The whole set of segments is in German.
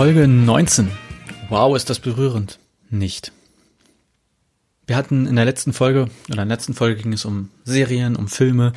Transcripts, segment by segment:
Folge 19. Wow, ist das berührend. Nicht. Wir hatten in der letzten Folge, oder in der letzten Folge ging es um Serien, um Filme.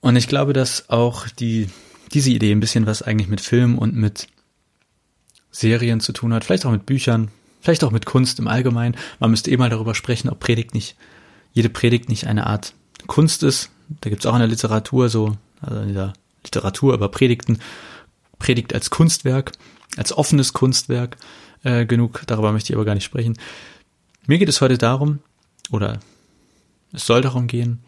Und ich glaube, dass auch die, diese Idee ein bisschen was eigentlich mit Film und mit Serien zu tun hat. Vielleicht auch mit Büchern, vielleicht auch mit Kunst im Allgemeinen. Man müsste eh mal darüber sprechen, ob Predigt nicht, jede Predigt nicht eine Art Kunst ist. Da gibt es auch in der Literatur so, also in der Literatur über Predigten, Predigt als Kunstwerk, als offenes Kunstwerk. Äh, genug, darüber möchte ich aber gar nicht sprechen. Mir geht es heute darum, oder es soll darum gehen,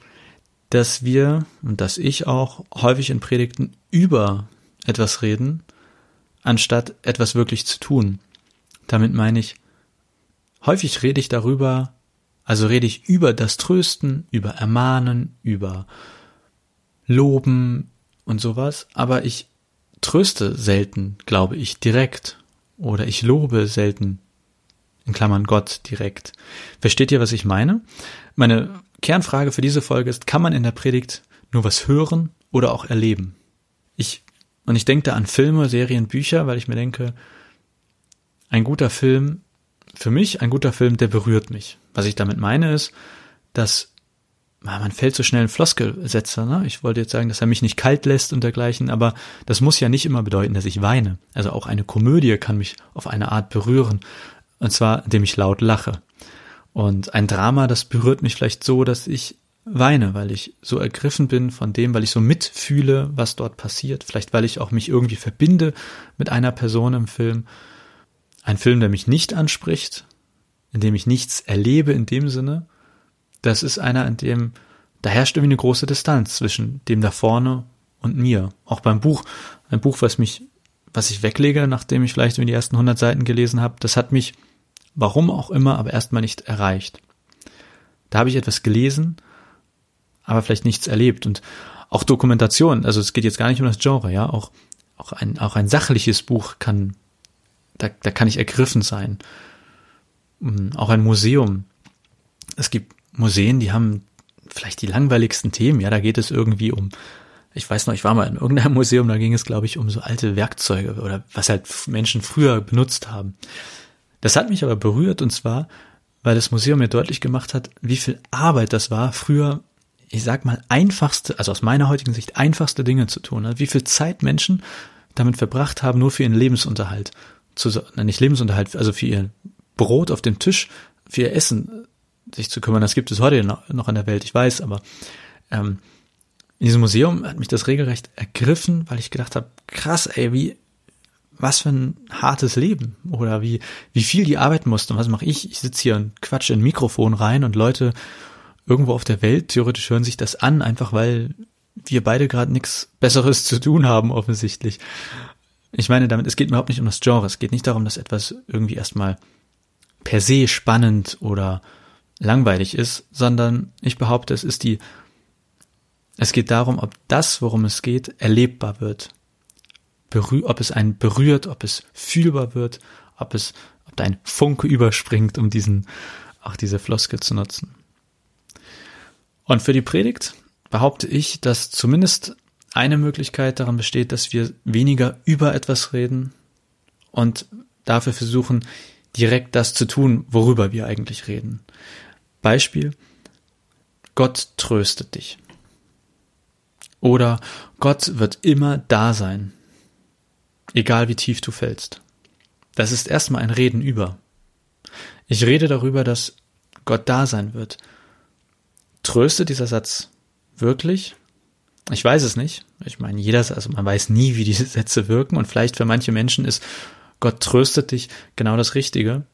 dass wir und dass ich auch häufig in Predigten über etwas reden, anstatt etwas wirklich zu tun. Damit meine ich, häufig rede ich darüber, also rede ich über das Trösten, über Ermahnen, über Loben und sowas, aber ich tröste selten, glaube ich, direkt oder ich lobe selten, in Klammern Gott direkt. Versteht ihr, was ich meine? Meine Kernfrage für diese Folge ist, kann man in der Predigt nur was hören oder auch erleben? Ich, und ich denke da an Filme, Serien, Bücher, weil ich mir denke, ein guter Film, für mich ein guter Film, der berührt mich. Was ich damit meine ist, dass man fällt so schnell in Floskelsätze. Ne? Ich wollte jetzt sagen, dass er mich nicht kalt lässt und dergleichen, aber das muss ja nicht immer bedeuten, dass ich weine. Also auch eine Komödie kann mich auf eine Art berühren, und zwar indem ich laut lache. Und ein Drama, das berührt mich vielleicht so, dass ich weine, weil ich so ergriffen bin von dem, weil ich so mitfühle, was dort passiert. Vielleicht weil ich auch mich irgendwie verbinde mit einer Person im Film. Ein Film, der mich nicht anspricht, in dem ich nichts erlebe in dem Sinne, das ist einer, in dem, da herrscht irgendwie eine große Distanz zwischen dem da vorne und mir. Auch beim Buch. Ein Buch, was mich, was ich weglege, nachdem ich vielleicht die ersten 100 Seiten gelesen habe, das hat mich, warum auch immer, aber erstmal nicht erreicht. Da habe ich etwas gelesen, aber vielleicht nichts erlebt. Und auch Dokumentation, also es geht jetzt gar nicht um das Genre, ja, auch, auch ein, auch ein sachliches Buch kann, da, da kann ich ergriffen sein. Hm, auch ein Museum. Es gibt Museen, die haben vielleicht die langweiligsten Themen. Ja, da geht es irgendwie um, ich weiß noch, ich war mal in irgendeinem Museum, da ging es, glaube ich, um so alte Werkzeuge oder was halt Menschen früher benutzt haben. Das hat mich aber berührt und zwar, weil das Museum mir deutlich gemacht hat, wie viel Arbeit das war, früher, ich sag mal, einfachste, also aus meiner heutigen Sicht einfachste Dinge zu tun. Also wie viel Zeit Menschen damit verbracht haben, nur für ihren Lebensunterhalt zu, nicht Lebensunterhalt, also für ihr Brot auf dem Tisch, für ihr Essen sich zu kümmern. Das gibt es heute noch, in der Welt, ich weiß, aber ähm, in diesem Museum hat mich das regelrecht ergriffen, weil ich gedacht habe, krass, ey, wie, was für ein hartes Leben oder wie, wie viel die arbeiten mussten. Und was mache ich? Ich sitze hier und quatsche in ein Mikrofon rein und Leute irgendwo auf der Welt theoretisch hören sich das an, einfach weil wir beide gerade nichts Besseres zu tun haben, offensichtlich. Ich meine damit, es geht überhaupt nicht um das Genre. Es geht nicht darum, dass etwas irgendwie erstmal per se spannend oder langweilig ist, sondern ich behaupte, es ist die, es geht darum, ob das, worum es geht, erlebbar wird. Berühr, ob es einen berührt, ob es fühlbar wird, ob es, ob da ein Funke überspringt, um diesen, auch diese Floskel zu nutzen. Und für die Predigt behaupte ich, dass zumindest eine Möglichkeit daran besteht, dass wir weniger über etwas reden und dafür versuchen, direkt das zu tun, worüber wir eigentlich reden. Beispiel, Gott tröstet dich. Oder Gott wird immer da sein, egal wie tief du fällst. Das ist erstmal ein Reden über. Ich rede darüber, dass Gott da sein wird. Tröstet dieser Satz wirklich? Ich weiß es nicht. Ich meine, jeder, also man weiß nie, wie diese Sätze wirken und vielleicht für manche Menschen ist Gott tröstet dich genau das Richtige.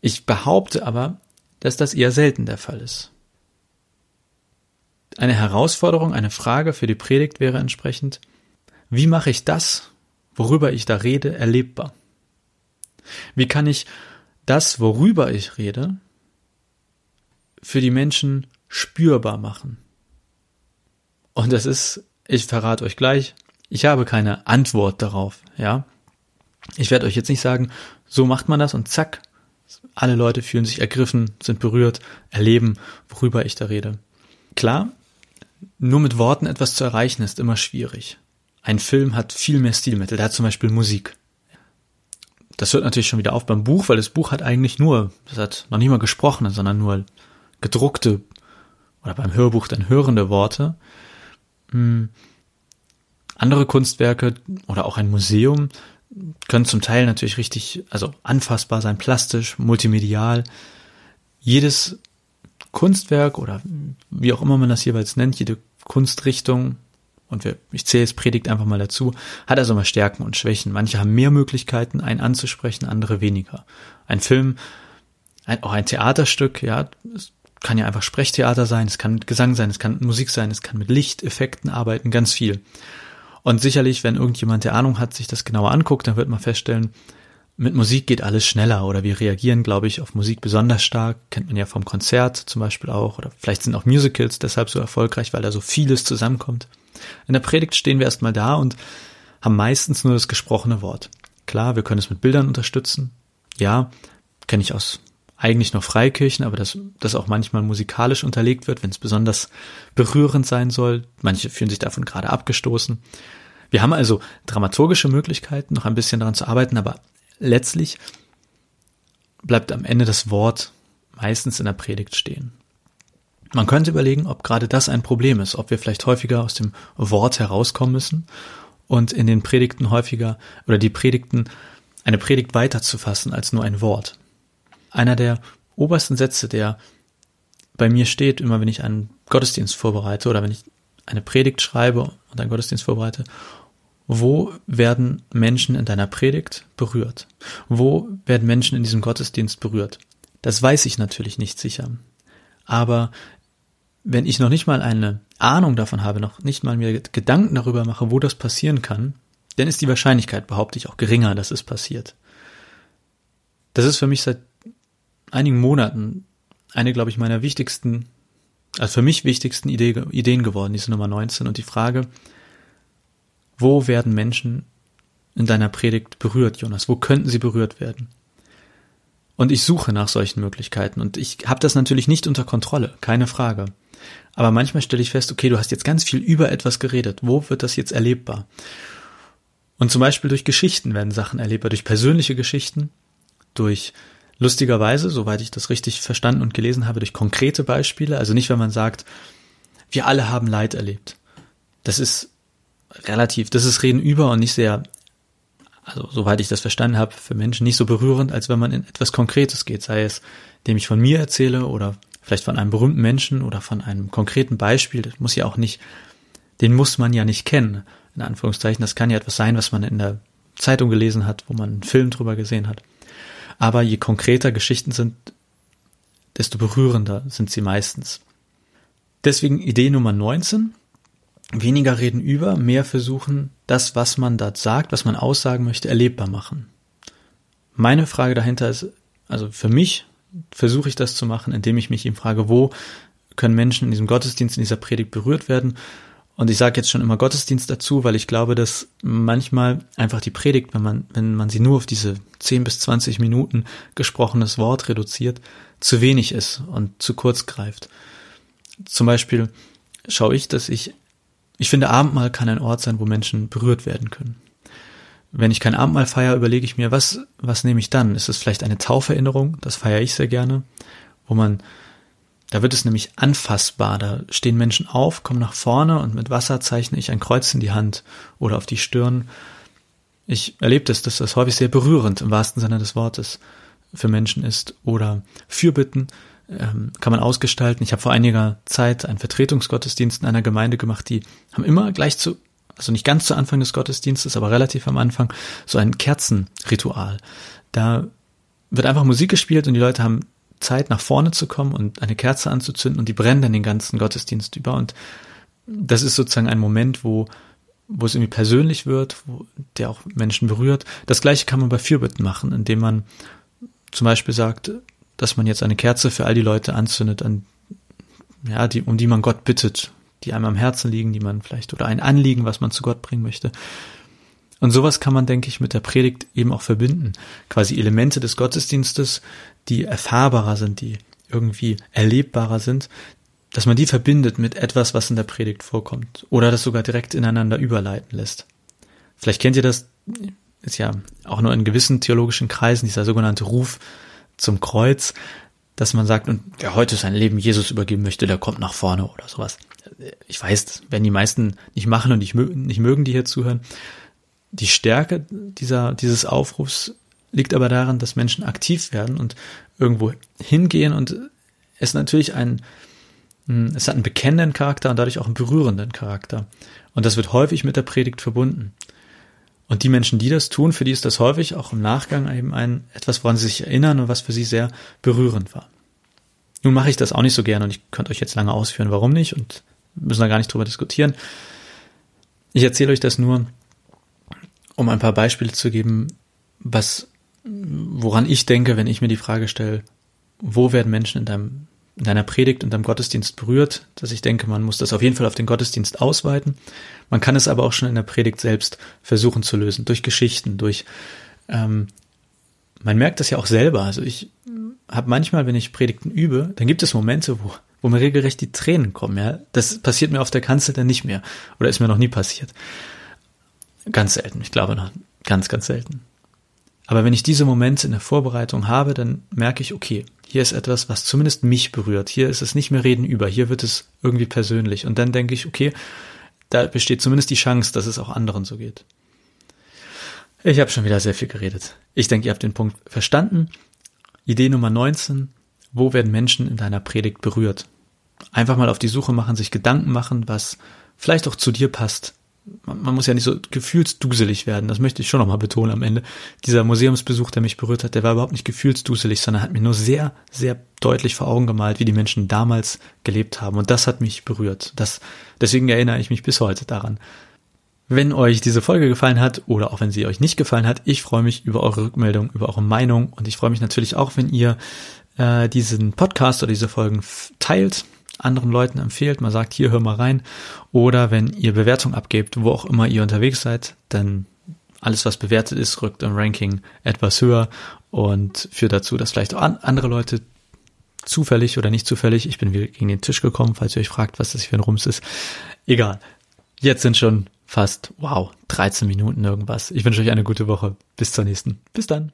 Ich behaupte aber, dass das eher selten der Fall ist. Eine Herausforderung, eine Frage für die Predigt wäre entsprechend, wie mache ich das, worüber ich da rede, erlebbar? Wie kann ich das, worüber ich rede, für die Menschen spürbar machen? Und das ist, ich verrate euch gleich, ich habe keine Antwort darauf, ja. Ich werde euch jetzt nicht sagen, so macht man das und zack, alle Leute fühlen sich ergriffen, sind berührt, erleben, worüber ich da rede. Klar, nur mit Worten etwas zu erreichen ist immer schwierig. Ein Film hat viel mehr Stilmittel, hat zum Beispiel Musik. Das hört natürlich schon wieder auf beim Buch, weil das Buch hat eigentlich nur, das hat noch nicht mal gesprochene, sondern nur gedruckte oder beim Hörbuch dann hörende Worte. Hm. Andere Kunstwerke oder auch ein Museum können zum Teil natürlich richtig, also anfassbar sein, plastisch, multimedial. Jedes Kunstwerk oder wie auch immer man das jeweils nennt, jede Kunstrichtung, und wir, ich zähle es Predigt einfach mal dazu, hat also mal Stärken und Schwächen. Manche haben mehr Möglichkeiten, einen anzusprechen, andere weniger. Ein Film, ein, auch ein Theaterstück, ja, es kann ja einfach Sprechtheater sein, es kann mit Gesang sein, es kann mit Musik sein, es kann mit Lichteffekten arbeiten, ganz viel. Und sicherlich, wenn irgendjemand der Ahnung hat, sich das genauer anguckt, dann wird man feststellen, mit Musik geht alles schneller oder wir reagieren, glaube ich, auf Musik besonders stark. Kennt man ja vom Konzert zum Beispiel auch oder vielleicht sind auch Musicals deshalb so erfolgreich, weil da so vieles zusammenkommt. In der Predigt stehen wir erstmal da und haben meistens nur das gesprochene Wort. Klar, wir können es mit Bildern unterstützen. Ja, kenne ich aus eigentlich noch Freikirchen, aber dass das auch manchmal musikalisch unterlegt wird, wenn es besonders berührend sein soll. Manche fühlen sich davon gerade abgestoßen. Wir haben also dramaturgische Möglichkeiten, noch ein bisschen daran zu arbeiten, aber letztlich bleibt am Ende das Wort meistens in der Predigt stehen. Man könnte überlegen, ob gerade das ein Problem ist, ob wir vielleicht häufiger aus dem Wort herauskommen müssen und in den Predigten häufiger oder die Predigten eine Predigt weiterzufassen als nur ein Wort. Einer der obersten Sätze, der bei mir steht, immer wenn ich einen Gottesdienst vorbereite oder wenn ich eine Predigt schreibe und einen Gottesdienst vorbereite, wo werden Menschen in deiner Predigt berührt? Wo werden Menschen in diesem Gottesdienst berührt? Das weiß ich natürlich nicht sicher. Aber wenn ich noch nicht mal eine Ahnung davon habe, noch nicht mal mir Gedanken darüber mache, wo das passieren kann, dann ist die Wahrscheinlichkeit, behaupte ich, auch geringer, dass es passiert. Das ist für mich seit einigen Monaten eine, glaube ich, meiner wichtigsten, also für mich wichtigsten Idee, Ideen geworden, diese Nummer 19 und die Frage, wo werden Menschen in deiner Predigt berührt, Jonas? Wo könnten sie berührt werden? Und ich suche nach solchen Möglichkeiten und ich habe das natürlich nicht unter Kontrolle, keine Frage. Aber manchmal stelle ich fest, okay, du hast jetzt ganz viel über etwas geredet. Wo wird das jetzt erlebbar? Und zum Beispiel durch Geschichten werden Sachen erlebbar, durch persönliche Geschichten, durch lustigerweise, soweit ich das richtig verstanden und gelesen habe, durch konkrete Beispiele. Also nicht, wenn man sagt, wir alle haben Leid erlebt. Das ist relativ, das ist Reden über und nicht sehr, also soweit ich das verstanden habe, für Menschen nicht so berührend, als wenn man in etwas Konkretes geht, sei es, dem ich von mir erzähle oder vielleicht von einem berühmten Menschen oder von einem konkreten Beispiel, das muss ja auch nicht, den muss man ja nicht kennen, in Anführungszeichen. Das kann ja etwas sein, was man in der Zeitung gelesen hat, wo man einen Film drüber gesehen hat. Aber je konkreter Geschichten sind, desto berührender sind sie meistens. Deswegen Idee Nummer 19. Weniger reden über, mehr versuchen, das, was man dort sagt, was man aussagen möchte, erlebbar machen. Meine Frage dahinter ist, also für mich versuche ich das zu machen, indem ich mich ihm frage, wo können Menschen in diesem Gottesdienst, in dieser Predigt berührt werden. Und ich sage jetzt schon immer Gottesdienst dazu, weil ich glaube, dass manchmal einfach die Predigt, wenn man, wenn man sie nur auf diese 10 bis 20 Minuten gesprochenes Wort reduziert, zu wenig ist und zu kurz greift. Zum Beispiel schaue ich, dass ich, ich finde, Abendmahl kann ein Ort sein, wo Menschen berührt werden können wenn ich kein Abendmahl feiere, überlege ich mir, was, was nehme ich dann? Ist es vielleicht eine Tauferinnerung? Das feiere ich sehr gerne, wo man, da wird es nämlich anfassbar. Da stehen Menschen auf, kommen nach vorne und mit Wasser zeichne ich ein Kreuz in die Hand oder auf die Stirn. Ich erlebe das, dass das häufig sehr berührend im wahrsten Sinne des Wortes für Menschen ist. Oder Fürbitten ähm, kann man ausgestalten. Ich habe vor einiger Zeit einen Vertretungsgottesdienst in einer Gemeinde gemacht, die haben immer gleich zu also nicht ganz zu Anfang des Gottesdienstes, aber relativ am Anfang, so ein Kerzenritual. Da wird einfach Musik gespielt und die Leute haben Zeit, nach vorne zu kommen und eine Kerze anzuzünden und die brennt dann den ganzen Gottesdienst über. Und das ist sozusagen ein Moment, wo, wo es irgendwie persönlich wird, wo, der auch Menschen berührt. Das gleiche kann man bei Fürbitten machen, indem man zum Beispiel sagt, dass man jetzt eine Kerze für all die Leute anzündet, an, ja, die, um die man Gott bittet, die einem am Herzen liegen, die man vielleicht, oder ein Anliegen, was man zu Gott bringen möchte. Und sowas kann man, denke ich, mit der Predigt eben auch verbinden. Quasi Elemente des Gottesdienstes, die erfahrbarer sind, die irgendwie erlebbarer sind, dass man die verbindet mit etwas, was in der Predigt vorkommt. Oder das sogar direkt ineinander überleiten lässt. Vielleicht kennt ihr das, ist ja auch nur in gewissen theologischen Kreisen, dieser sogenannte Ruf zum Kreuz, dass man sagt, und wer heute sein Leben Jesus übergeben möchte, der kommt nach vorne oder sowas. Ich weiß, wenn die meisten nicht machen und nicht, nicht mögen, die hier zuhören, die Stärke dieser, dieses Aufrufs liegt aber daran, dass Menschen aktiv werden und irgendwo hingehen und es natürlich ein, hm, es hat einen bekennenden Charakter und dadurch auch einen berührenden Charakter. Und das wird häufig mit der Predigt verbunden. Und die Menschen, die das tun, für die ist das häufig auch im Nachgang eben ein etwas, woran sie sich erinnern und was für sie sehr berührend war. Nun mache ich das auch nicht so gerne und ich könnte euch jetzt lange ausführen, warum nicht und müssen da gar nicht drüber diskutieren. Ich erzähle euch das nur, um ein paar Beispiele zu geben, was, woran ich denke, wenn ich mir die Frage stelle, wo werden Menschen in deinem, in deiner Predigt und deinem Gottesdienst berührt, dass ich denke, man muss das auf jeden Fall auf den Gottesdienst ausweiten. Man kann es aber auch schon in der Predigt selbst versuchen zu lösen, durch Geschichten, durch, ähm, man merkt das ja auch selber. Also ich habe manchmal, wenn ich Predigten übe, dann gibt es Momente, wo, wo mir regelrecht die Tränen kommen. Ja, das passiert mir auf der Kanzel dann nicht mehr oder ist mir noch nie passiert. Ganz selten, ich glaube noch ganz, ganz selten. Aber wenn ich diese Momente in der Vorbereitung habe, dann merke ich, okay, hier ist etwas, was zumindest mich berührt. Hier ist es nicht mehr Reden über, hier wird es irgendwie persönlich. Und dann denke ich, okay, da besteht zumindest die Chance, dass es auch anderen so geht. Ich habe schon wieder sehr viel geredet. Ich denke, ihr habt den Punkt verstanden. Idee Nummer 19. Wo werden Menschen in deiner Predigt berührt? Einfach mal auf die Suche machen, sich Gedanken machen, was vielleicht auch zu dir passt, man, man muss ja nicht so gefühlsduselig werden, das möchte ich schon nochmal betonen am Ende. Dieser Museumsbesuch, der mich berührt hat, der war überhaupt nicht gefühlsduselig, sondern hat mir nur sehr, sehr deutlich vor Augen gemalt, wie die Menschen damals gelebt haben. Und das hat mich berührt. Das, deswegen erinnere ich mich bis heute daran. Wenn euch diese Folge gefallen hat oder auch wenn sie euch nicht gefallen hat, ich freue mich über eure Rückmeldung, über eure Meinung und ich freue mich natürlich auch, wenn ihr äh, diesen Podcast oder diese Folgen teilt anderen Leuten empfehlt, man sagt, hier hör mal rein. Oder wenn ihr Bewertung abgebt, wo auch immer ihr unterwegs seid, dann alles, was bewertet ist, rückt im Ranking etwas höher und führt dazu, dass vielleicht auch andere Leute zufällig oder nicht zufällig, ich bin wieder gegen den Tisch gekommen, falls ihr euch fragt, was das für ein Rums ist. Egal. Jetzt sind schon fast, wow, 13 Minuten irgendwas. Ich wünsche euch eine gute Woche. Bis zur nächsten. Bis dann.